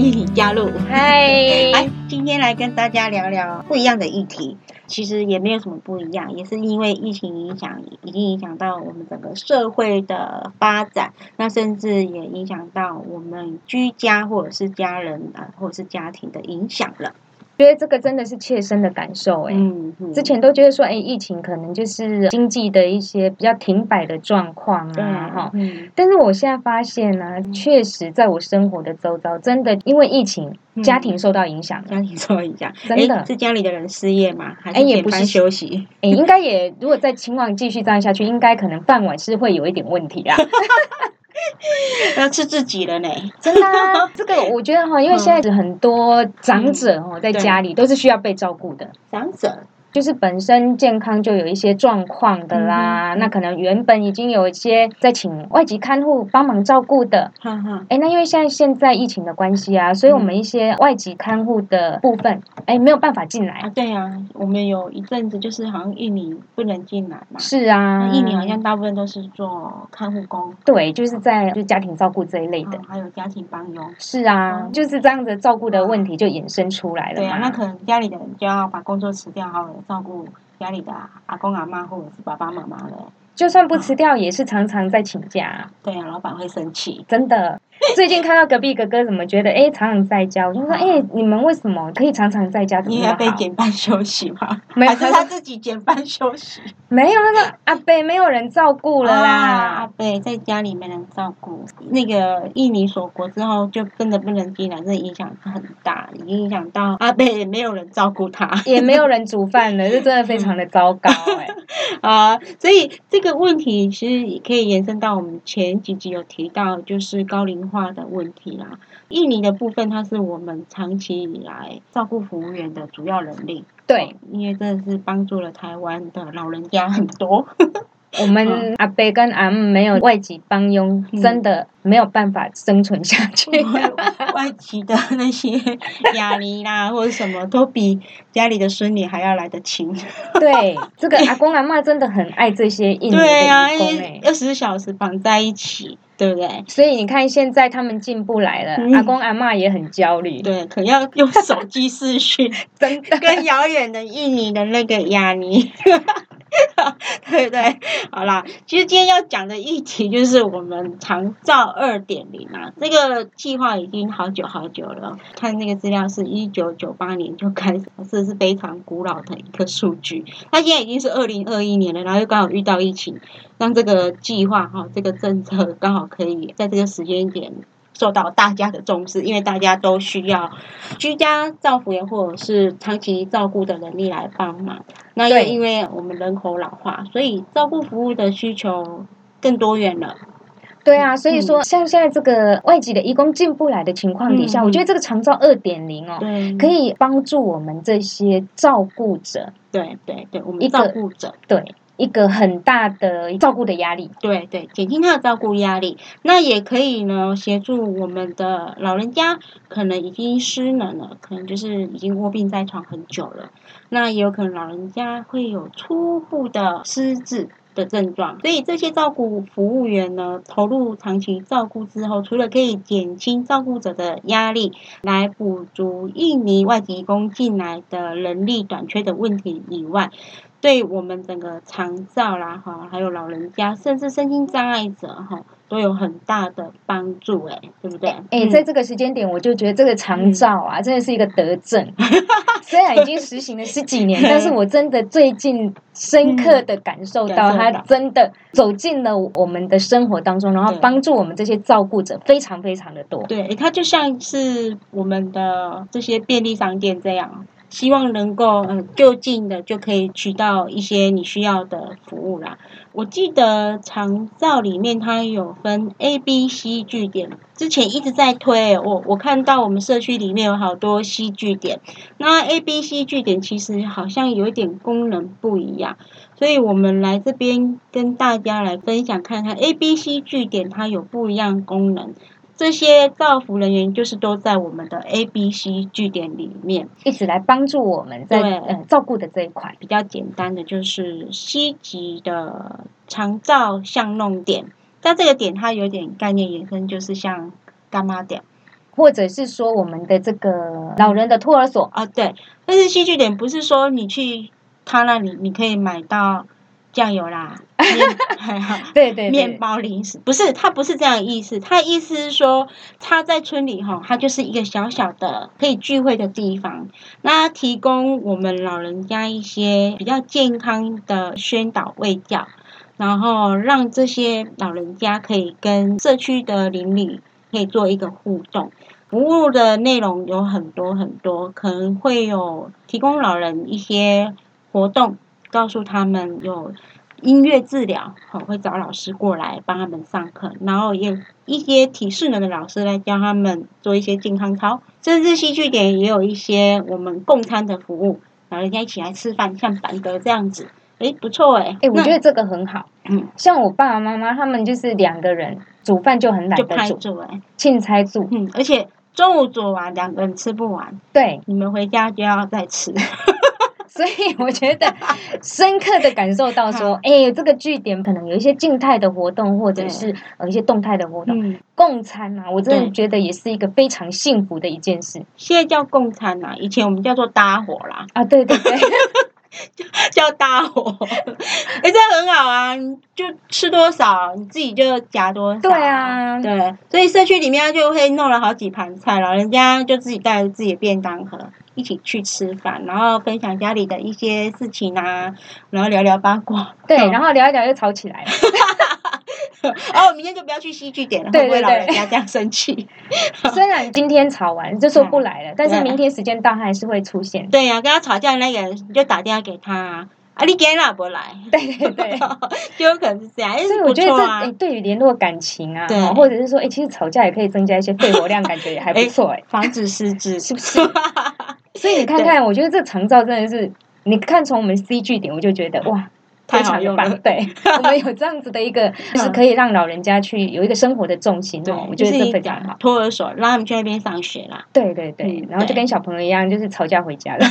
欢迎你加入。嗨，来，今天来跟大家聊聊不一样的议题。其实也没有什么不一样，也是因为疫情影响，已经影响到我们整个社会的发展，那甚至也影响到我们居家或者是家人啊，或者是家庭的影响了。觉得这个真的是切身的感受哎，嗯，嗯之前都觉得说，哎，疫情可能就是经济的一些比较停摆的状况啊，哈。嗯，但是我现在发现呢、确实在我生活的周遭，真的因为疫情，嗯家庭受到影响了。家庭受到影响，真的诶是家里的人失业吗？还哎也不是休息？哎，应该也如果在情况继续这样下去，应该可能饭碗是会有一点问题啊。要吃自己了呢。真的、啊，这个我觉得哈，因为现在很多长者哦在家里都是需要被照顾的。长者，就是本身健康就有一些状况的啦，嗯那可能原本已经有一些在请外籍看护帮忙照顾的，哈哈，哎，那因为现在现在疫情的关系啊，所以我们一些外籍看护的部分，哎，没有办法进啊，来。对啊，我们有一阵子就是好像印尼不能进来嘛，是啊那，印尼好像大部分都是做看护工，对，就是在就是家庭照顾这一类的。嗯还有家庭帮佣。是啊，嗯就是这样子照顾的问题就衍生出来了嘛。对啊，那可能家里的人就要把工作辞掉，好照顾家里的阿公阿妈或者是爸爸妈妈了。就算不辞掉，也是常常在请假。对啊，老板会生气。真的，最近看到隔壁哥哥怎么觉得，哎，常常在家，我就说，哎，你们为什么可以常常在家？你也要被减半休息吗？没有还是他自己减半休息？没有那个阿贝没有人照顾了啊，啦阿。贝在家里没人照顾，那个印尼锁国之后就真的不能进来，这影响很大，已经影响到阿贝也没有人照顾他。也没有人煮饭了，这真的非常的糟糕哎、啊，所以这个问题其实也可以延伸到我们前几集有提到，就是高龄化的问题啦。印尼的部分，它是我们长期以来照顾服务员的主要人力，对，因为真的是帮助了台湾的老人家很多。我们阿伯跟阿姆没有外籍帮佣，嗯真的没有办法生存下去。外 外籍的那些压力啦，或者什么，都比家里的孙女还要来得轻。对，这个阿公阿妈真的很爱这些印尼的对啊，二十四小时绑在一起，对不对？所以你看，现在他们进步来了，嗯阿公阿妈也很焦虑，对，可能要用手机视讯，真的。跟遥远的印尼的那个雅尼，对不对？好啦，其实今天要讲的议题就是我们长照二点零啊，这个计划已经好久好久了。看那个资料是一九九八年就开始，这是非常古老的一个数据。它现在已经是二零二一年了，然后又刚好遇到疫情，让这个计划哈，这个政策刚好可以在这个时间点。受到大家的重视，因为大家都需要居家照护员或者是长期照顾的能力来帮忙。那又因为我们人口老化，所以照顾服务的需求更多元了。对啊，所以说像现在这个外籍的义工进不来的情况底下，嗯我觉得这个长照二点零哦，对，可以帮助我们这些照顾者，对对对，我们照顾者，对一个很大的照顾的压力。对对，减轻他的照顾压力。那也可以呢，协助我们的老人家，可能已经失能了，可能就是已经卧病在床很久了。那也有可能老人家会有初步的失智。的症状，所以这些照顾服务员呢，投入长期照顾之后，除了可以减轻照顾者的压力，来补足印尼外籍工进来的人力短缺的问题以外，对我们整个长照啦哈，还有老人家，甚至身心障碍者哈，都有很大的帮助哎，对不对？哎、嗯在这个时间点，我就觉得这个长照啊，真的是一个德政。虽然已经实行了十几年，但是我真的最近深刻的感受到，它真的走进了我们的生活当中，然后对帮助我们这些照顾者非常非常的多。对，它就像是我们的这些便利商店这样，希望能够嗯就近的就可以取到一些你需要的服务啦。我记得长照里面它有分 A、B、C 据点，之前一直在推，我我看到我们社区里面有好多 C 据点，那 A、B、C 据点其实好像有一点功能不一样。所以我们来这边跟大家来分享看看 A、B、C 据点它有不一样功能。这些造福人员就是都在我们的 A、B、C 据点里面。一直来帮助我们在呃照顾的这一块。比较简单的就是 C 级的长照巷弄点，但这个点它有点概念延伸，就是像干妈点。或者是说我们的这个老人的托儿所啊，对。但是戏剧点不是说你去他那里你可以买到酱油啦，对对，面包零食不是，他不是这样意思。他意思是说他在村里哈，他就是一个小小的可以聚会的地方，那提供我们老人家一些比较健康的宣导卫教，然后让这些老人家可以跟社区的邻里可以做一个互动。服务的内容有很多很多，可能会有提供老人一些活动，告诉他们有音乐治疗，好会找老师过来帮他们上课，然后也一些体适能的老师来教他们做一些健康操，甚至戏剧点也有一些我们共餐的服务，老人家一起来吃饭，像板德这样子，诶，不错诶。诶，我觉得这个很好，嗯，像我爸爸妈妈他们就是两个人煮饭就很懒得煮，诶，庆菜煮，嗯，而且。中午煮完，两个人吃不完。对，你们回家就要再吃。所以 我觉得深刻的感受到说，哎，这个据点可能有一些静态的活动，或者是呃一些动态的活动，共餐啊，我真的觉得也是一个非常幸福的一件事。现在叫共餐啊，以前我们叫做搭伙啦。啊，对对对。叫搭伙，哎，这很好啊！就吃多少，你自己就夹多少。对啊，对，所以社区里面就会弄了好几盘菜，老人家就自己带着自己的便当盒一起去吃饭，然后分享家里的一些事情啊，然后聊聊八卦。对，然后聊一聊又吵起来了。哦，明天就不要去戏剧点了，会不会老人家这样生气？虽然今天吵完就说不来了，但是明天时间到，他还是会出现。对呀，跟他吵架的那个人，你就打电话给他啊，你今天哪不来？对 对对，就有可能是这样。所以我觉得这对于联络感情啊，或者是说，哎，其实吵架也可以增加一些肺活量，感觉也还不错哎，防止失智是不是？所以你看看，我觉得这长照真的是，你看从我们 C 据点，我就觉得哇。太好用了，对，我们有这样子的一个，就是可以让老人家去有一个生活的重心哦，我觉得这非常好。托儿所让他们去那边上学啦，对对对，然后就跟小朋友一样，就是吵架回家了。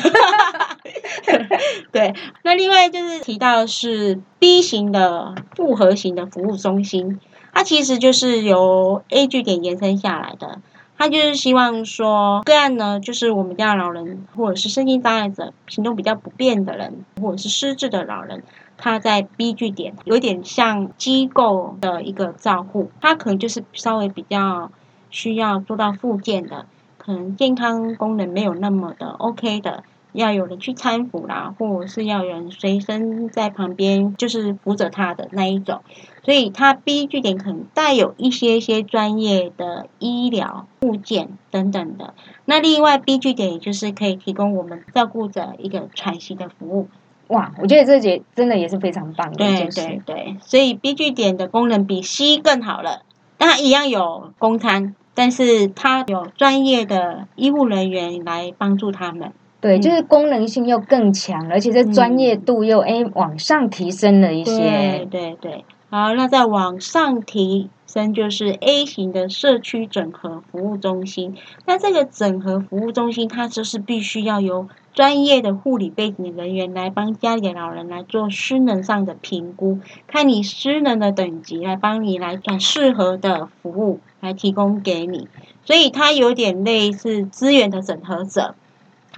对，那另外就是提到是 B 型的复合型的服务中心，它其实就是由 A 据点延伸下来的。他就是希望说，个案呢，就是我们家老人，或者是身心障碍者、行动比较不便的人，或者是失智的老人，他在 B 据点有点像机构的一个照护，他可能就是稍微比较需要做到复健的，可能健康功能没有那么的 OK 的。要有人去搀扶啦，或者是要有人随身在旁边，就是扶着他的那一种。所以，他 B 据点可能带有一些些专业的医疗物件等等的。那另外 B 据点也就是可以提供我们照顾者一个喘息的服务。哇，我觉得这节真的也是非常棒的一件事。对对对，所以 B 据点的功能比 C 更好了。它一样有公餐，但是它有专业的医护人员来帮助他们。对，就是功能性又更强，而且这专业度又哎往上提升了一些。对对对，好，那再往上提升就是 A 型的社区整合服务中心。那这个整合服务中心，它就是必须要由专业的护理背景人员来帮家里的老人来做失能上的评估，看你失能的等级，来帮你来转适合的服务来提供给你。所以它有点类似资源的整合者。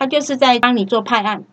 他就是在帮你做派案，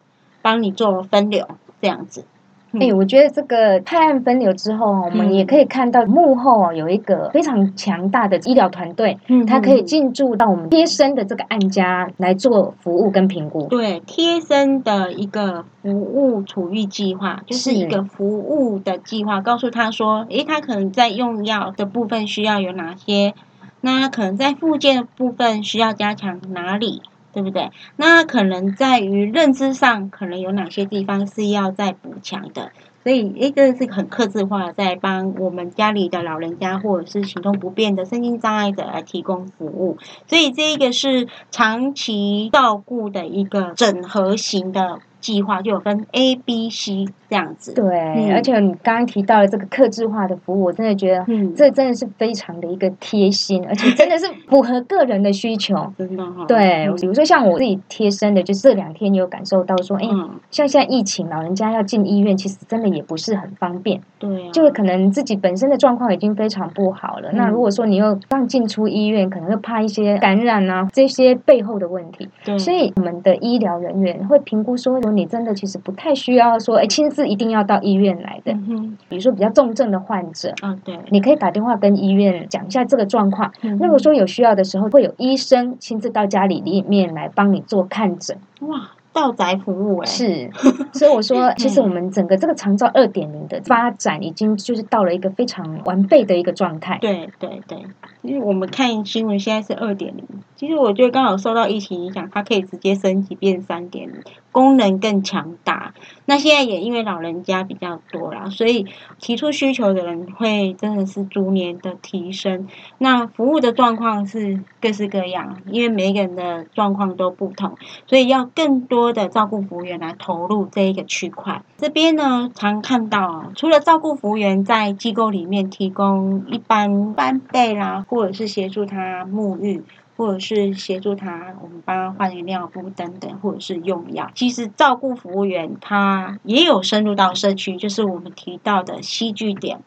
帮你做分流这样子。哎，我觉得这个派案分流之后，我们也可以看到幕后哦有一个非常强大的医疗团队，嗯，它可以进驻到我们贴身的这个案家来做服务跟评估。对，贴身的一个服务处遇计划，就是一个服务的计划，告诉他说，诶，他可能在用药的部分需要有哪些，那可能在附件的部分需要加强哪里。对不对？那可能在于认知上，可能有哪些地方是要再补强的。所以，诶，这个是很克制化，在帮我们家里的老人家或者是行动不便的身心障碍者来提供服务。所以，这一个是长期照顾的一个整合型的计划就有分 A、B、C 这样子。对，而且你刚刚提到了这个克制化的服务，我真的觉得，嗯，这真的是非常的一个贴心，而且真的是符合个人的需求。真的哈。对，比如说像我自己贴身的，就是这两天有感受到说，哎，像现在疫情，老人家要进医院，其实真的也不是很方便。对。就可能自己本身的状况已经非常不好了，那如果说你又刚进出医院，可能会怕一些感染啊，这些背后的问题。对。所以我们的医疗人员会评估说。如果你真的其实不太需要说，哎，亲自一定要到医院来的。嗯比如说比较重症的患者，嗯，对，你可以打电话跟医院讲一下这个状况。嗯如果说有需要的时候，会有医生亲自到家里里面来帮你做看诊。哇。到宅服务哎，是，所以我说，其实我们整个这个长照二点零的发展，已经就是到了一个非常完备的一个状态。对对对，因为我们看新闻，现在是二点零，其实我觉得刚好受到疫情影响，它可以直接升级变三点零，功能更强大。那现在也因为老人家比较多啦，所以提出需求的人会真的是逐年的提升。那服务的状况是各式各样，因为每个人的状况都不同，所以要更多。多的照顾服务员来投入这一个区块，这边呢常看到，除了照顾服务员在机构里面提供一般班备啦，或者是协助他沐浴，或者是协助他我们帮他换尿布等等，或者是用药。其实照顾服务员他也有深入到社区，就是我们提到的戏剧点，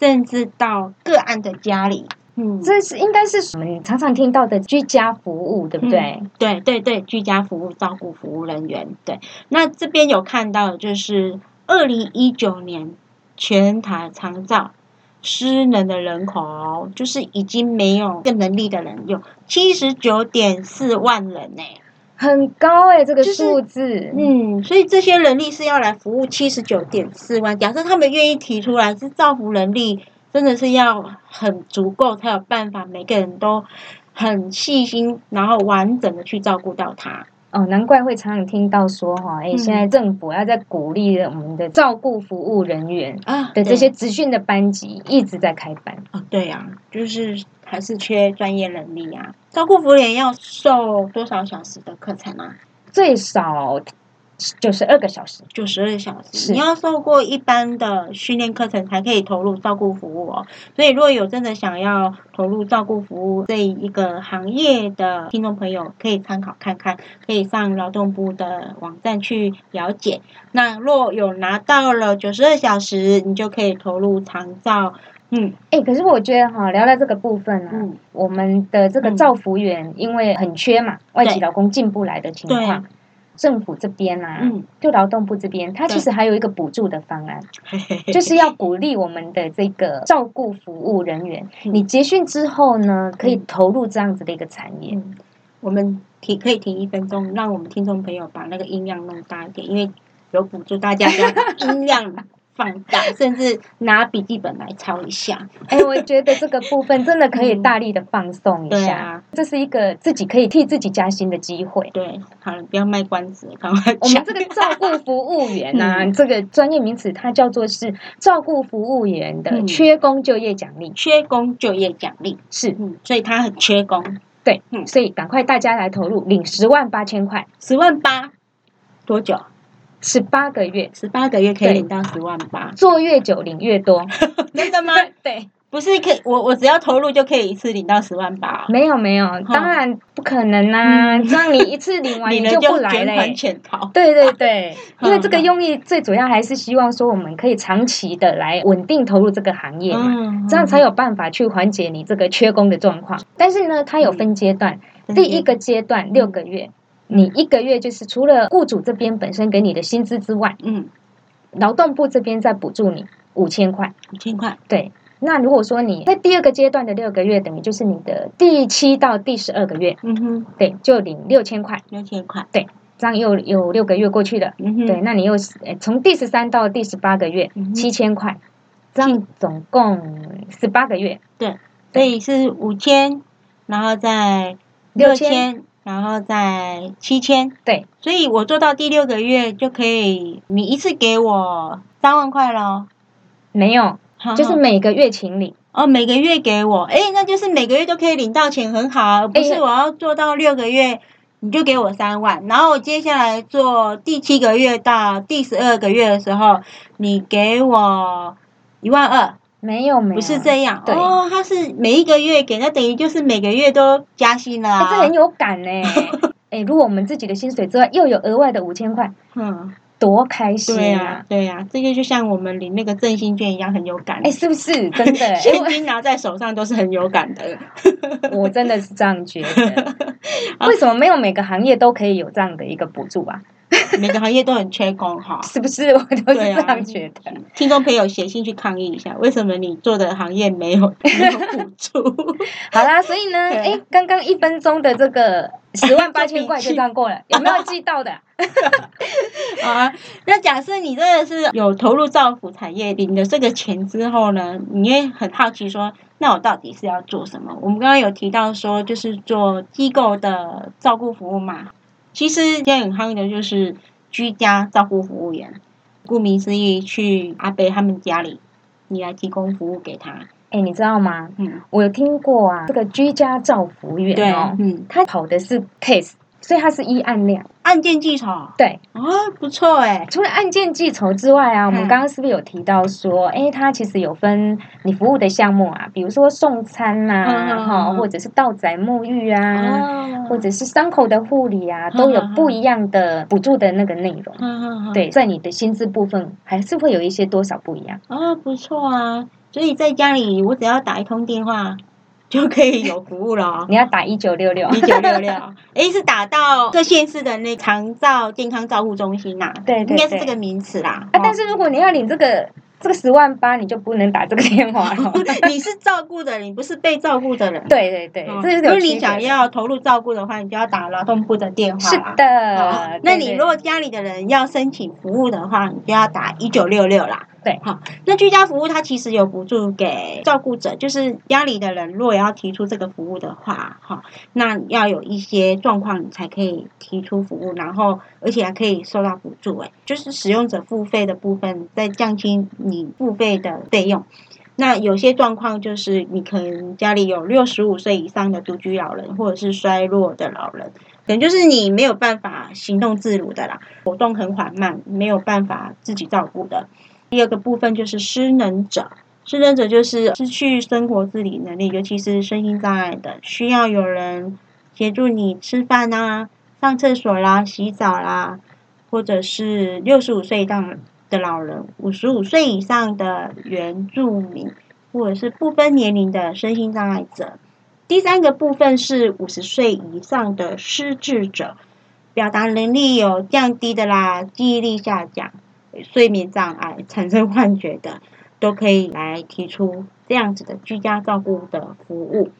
甚至到个案的家里。嗯，这是应该是我们常常听到的居家服务，对不对？对对对，居家服务照顾服务人员。对，那这边有看到，就是二零一九年全台长照失能的人口，就是已经没有更能力的人有七十九点四万人呢，很高哎，这个数字。嗯，所以这些人力是要来服务七十九点四万。假设他们愿意提出来，是造福人力。真的是要很足够才有办法，每个人都很细心，然后完整的去照顾到他。哦，难怪会常常听到说哈，哎，现在政府要在鼓励我们的照顾服务人员啊的这些资训的班级一直在开班。哦，对呀，就是还是缺专业能力啊。照顾服务员要受多少小时的课程啊？最少。九十二个小时，九十二小时，你要受过一般的训练课程才可以投入照顾服务哦。所以，如果有真的想要投入照顾服务这一个行业的听众朋友，可以参考看看，可以上劳动部的网站去了解。那若有拿到了九十二小时，你就可以投入长照。嗯，哎，可是我觉得哈，聊到这个部分呢，我们的这个照服员因为很缺嘛，外籍劳工进不来的情况。政府这边啊，就劳动部这边，它其实还有一个补助的方案，就是要鼓励我们的这个照顾服务人员，你结训之后呢，可以投入这样子的一个产业。我们停可以停一分钟，让我们听众朋友把那个音量弄大一点，因为有补助，大家的音量。放大，甚至拿笔记本来抄一下。哎，我觉得这个部分真的可以大力的放松一下。这是一个自己可以替自己加薪的机会。对，好了，不要卖关子，赶快我们这个照顾服务员呐，这个专业名词它叫做是照顾服务员的缺工就业奖励。缺工就业奖励是，所以他很缺工。对，嗯，所以赶快大家来投入，领十万八千块，十万八多久？十八个月，十八个月可以领到十万八，做越久领越多，真的吗？对，不是可我我只要投入就可以一次领到十万八？没有没有，当然不可能啊！让你一次领完 你就不来嘞，潜逃。对对对，因为这个用意最主要还是希望说我们可以长期的来稳定投入这个行业嘛，这样才有办法去缓解你这个缺工的状况。但是呢，它有分阶段，第一个阶段六个月。你一个月就是除了雇主这边本身给你的薪资之外，嗯，劳动部这边再补助你五千块，五千块，对。那如果说你在第二个阶段的六个月，等于就是你的第七到第十二个月，嗯哼，对，就领六千块，六千块，对，这样又有六个月过去了，嗯哼，对，那你又从第十三到第十八个月，七千块，这样总共十八个月，对，所以是五千，然后再六千。然后再七千，对，所以我做到第六个月就可以，你一次给我三万块咯。没有，就是每个月请领。哦，每个月给我，哎，那就是每个月都可以领到钱，很好，不是我要做到六个月你就给我三万，然后接下来做第七个月到第十二个月的时候，你给我一万二。没有，没有，不是这样。哦，他是每一个月给，那等于就是每个月都加薪了。这很有感呢。哎，如果我们自己的薪水之外又有额外的五千块，嗯。多开心啊！对呀，对呀，这个就像我们领那个振兴券一样，很有感。哎，是不是真的？现金拿在手上都是很有感的。我真的是这样觉得。为什么没有每个行业都可以有这样的一个补助啊？每个行业都很缺工哈，是不是？我都是这样觉得。听众朋友写信去抗议一下，为什么你做的行业没有 没有补助？好啦，所以呢，哎，刚刚一分钟的这个十万八千块就这样过了，有没有记到的？啊，那假设你真的是有投入造福产业，领了这个钱之后呢，你也很好奇说，那我到底是要做什么？我们刚刚有提到说，就是做机构的照顾服务嘛。其实现在很夯的就是居家照顾服务员，顾名思义，去阿伯他们家里，你来提供服务给他。哎，你知道吗？嗯，我有听过啊，这个居家照服员哦，嗯，他跑的是 case。所以他是一案量，案件计酬。对，哦，不错哎。除了案件计酬之外啊，我们刚刚是不是有提到说，哎，它其实有分你服务的项目啊，比如说送餐呐，哈，或者是道宅沐浴啊，或者是伤口的护理啊，都有不一样的补助的那个内容。对，在你的薪资部分还是会有一些多少不一样。哦，不错啊。所以在家里，我只要打一通电话。就可以有服务了。你要打一九六六，一九六六，哎，是打到各县市的那长照健康照护中心呐？对对应该是这个名词啦。啊，但是如果你要领这个。这个十万八你就不能打这个电话了。你是照顾的人，不是被照顾的人。对对对，这是如果你想要投入照顾的话，你就要打劳动部的电话。是的。那你如果家里的人要申请服务的话，你就要打一九六六啦。对，好。那居家服务它其实有补助给照顾者，就是家里的人如果要提出这个服务的话，哈，那要有一些状况你才可以提出服务，然后而且还可以收到补助。哎，就是使用者付费的部分再降轻。你付费的费用，那有些状况就是你可能家里有六十五岁以上的独居老人，或者是衰弱的老人，可能就是你没有办法行动自如的啦，活动很缓慢，没有办法自己照顾的。第二个部分就是失能者，失能者就是失去生活自理能力，尤其是身心障碍的，需要有人协助你吃饭啊、上厕所啦、洗澡啦，或者是六十五岁以上。的老人，五十五岁以上的原住民，或者是不分年龄的身心障碍者。第三个部分是五十岁以上的失智者，表达能力有降低的啦，记忆力下降、睡眠障碍、产生幻觉的，都可以来提出这样子的居家照顾的服务。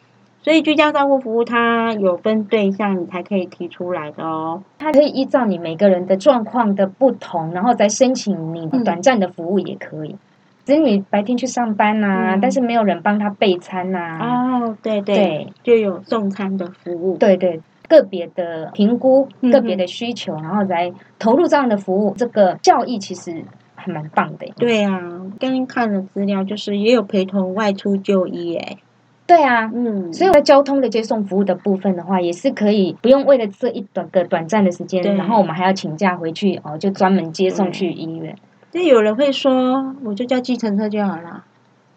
所以居家照顾服务它有分对象，你才可以提出来的哦。它可以依照你每个人的状况的不同，然后再申请你短暂的服务也可以。子女白天去上班呐，但是没有人帮他备餐呐。哦，对对对，就有送餐的服务。对对，个别的评估，个别的需求，然后来投入这样的服务，这个效益其实还蛮棒的。对啊，刚刚看了资料，就是也有陪同外出就医诶。对啊，嗯，所以在交通的接送服务的部分的话，也是可以不用为了这一短个短暂的时间，然后我们还要请假回去哦，就专门接送去医院。那有人会说，我就叫计程车就好了。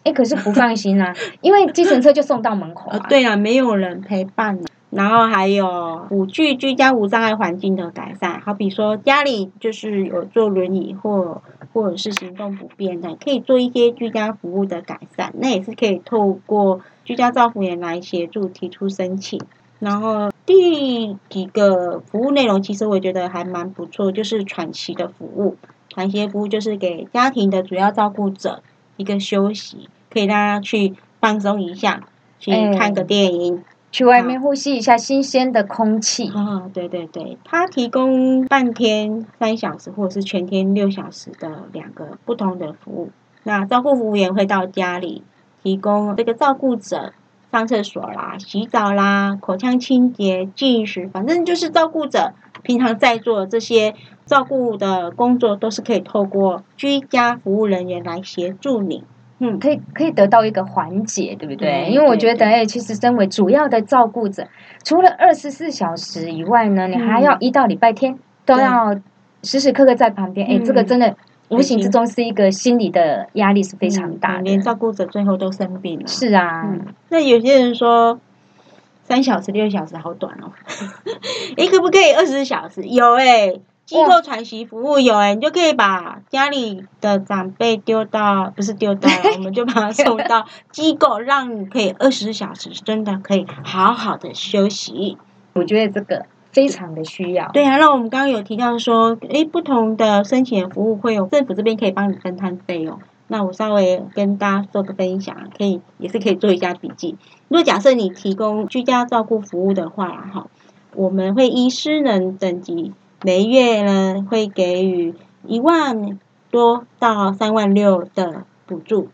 哎，可是不放心啊，因为计程车就送到门口啊。对啊，没有人陪伴。然后还有五具居家无障碍环境的改善，好比说家里就是有坐轮椅或或者是行动不便的，可以做一些居家服务的改善，那也是可以透过居家照护员来协助提出申请。然后第几个服务内容，其实我觉得还蛮不错，就是喘息的服务。喘息服务就是给家庭的主要照顾者一个休息，可以让他去放松一下，去看个电影。去外面呼吸一下新鲜的空气。啊，对对对，它提供半天三小时或者是全天六小时的两个不同的服务。那照顾服务员会到家里提供这个照顾者上厕所啦、洗澡啦、口腔清洁、进食，反正就是照顾者平常在做这些照顾的工作，都是可以透过居家服务人员来协助你。嗯，可以可以得到一个缓解，对不对？因为我觉得，哎，其实身为主要的照顾者，除了二十四小时以外呢，你还要一到礼拜天都要时时刻刻在旁边。哎，这个真的无形之中是一个心理的压力是非常大的，连照顾者最后都生病了。是啊，那有些人说三小时、六小时好短哦，哎，可不可以二十四小时？有哎。机构喘息服务有哎，你就可以把家里的长辈丢到，不是丢到，我们就把他送到机构，让你可以二十四小时真的可以好好的休息。我觉得这个非常的需要。对啊，那我们刚刚有提到说，哎，不同的申请服务会有政府这边可以帮你分摊费用。那我稍微跟大家做个分享，可以也是可以做一下笔记。如果假设你提供居家照顾服务的话，哈，我们会依失能等级。每月呢会给予一万多到三万六的补助，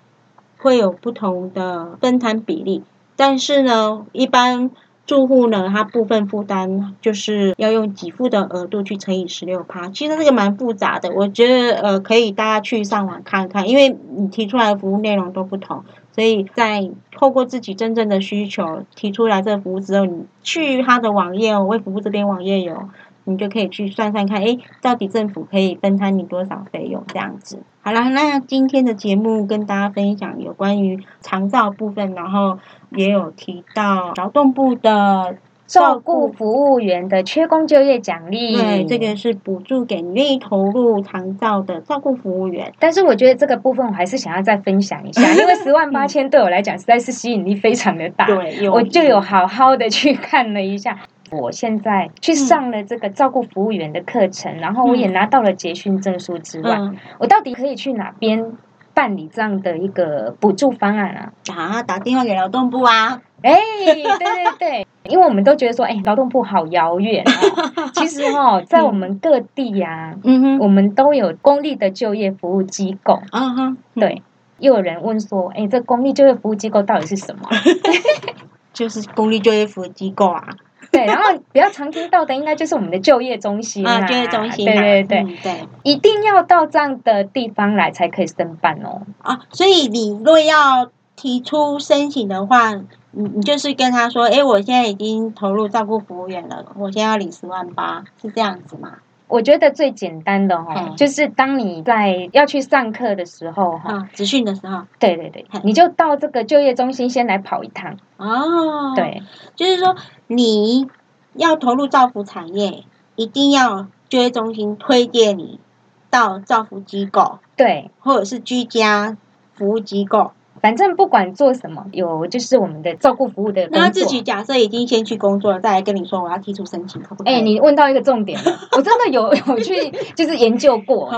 会有不同的分摊比例。但是呢，一般住户呢，他部分负担就是要用给付的额度去乘以十六趴。其实这个蛮复杂的，我觉得呃可以大家去上网看看，因为你提出来的服务内容都不同，所以在透过自己真正的需求提出来这服务之后，你去他的网页哦，微服务这边网页有。你就可以去算算看，哎，到底政府可以分摊你多少费用？这样子。好了，那今天的节目跟大家分享有关于长照部分，然后也有提到劳动部的照顾服务员的缺工就业奖励。对，这个是补助给你愿意投入长照的照顾服务员。但是我觉得这个部分我还是想要再分享一下，因为十万八千对我来讲实在是吸引力非常的大。对，我就有好好的去看了一下。我现在去上了这个照顾服务员的课程，然后我也拿到了结训证书之外，我到底可以去哪边办理这样的一个补助方案啊？啊，打电话给劳动部啊！哎，对对对，因为我们都觉得说，哎，劳动部好遥远啊。其实哈，在我们各地呀，嗯哼，我们都有公立的就业服务机构。啊哈，对。又有人问说，哎，这公立就业服务机构到底是什么？就是公立就业服务机构啊。对，然后比较常听到的应该就是我们的就业中心啊，就业中心，对对对对，一定要到这样的地方来才可以申办哦。啊，所以你若要提出申请的话，你你就是跟他说，哎，我现在已经投入照顾服务员了，我现在要领十万八，是这样子吗？我觉得最简单的哈，就是当你在要去上课的时候哈，集训的时候，对对对，你就到这个就业中心先来跑一趟。哦。对，就是说你要投入造福产业，一定要就业中心推荐你到造福机构，对，或者是居家服务机构。反正不管做什么，有就是我们的照顾服务的那他自己假设已经先去工作了，再来跟你说我要提出申请，可不可以？哎，你问到一个重点了，我真的有有去就是研究过。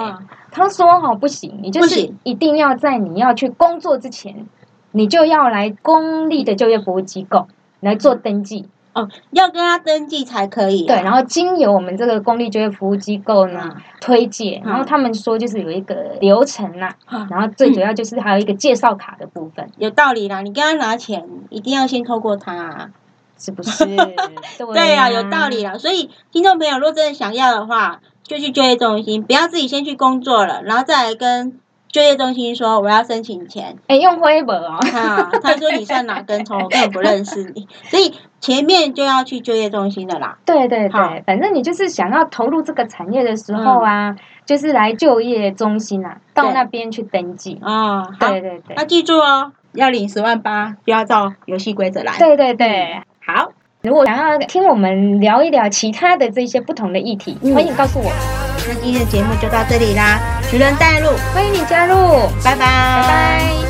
他说哈不行，你就是一定要在你要去工作之前，你就要来公立的就业服务机构来做登记。哦，要跟他登记才可以。对，然后经由我们这个公立就业服务机构呢推荐，然后他们说就是有一个流程呐，然后最主要就是还有一个介绍卡的部分。有道理啦，你跟他拿钱，一定要先透过他，是不是？对啊，有道理啦。所以听众朋友，如果真的想要的话，就去就业中心，不要自己先去工作了，然后再来跟。就业中心说我要申请钱，哎，用微博哦。他说你算哪根葱，我根本不认识你，所以前面就要去就业中心的啦。对对对，反正你就是想要投入这个产业的时候啊，就是来就业中心啊，到那边去登记啊。对对对，要记住哦，要领十万八，就要照游戏规则来。对对对，好。如果想要听我们聊一聊其他的这些不同的议题，欢迎告诉我。那今天的节目就到这里啦，徐人带路，欢迎你加入，拜拜，拜拜。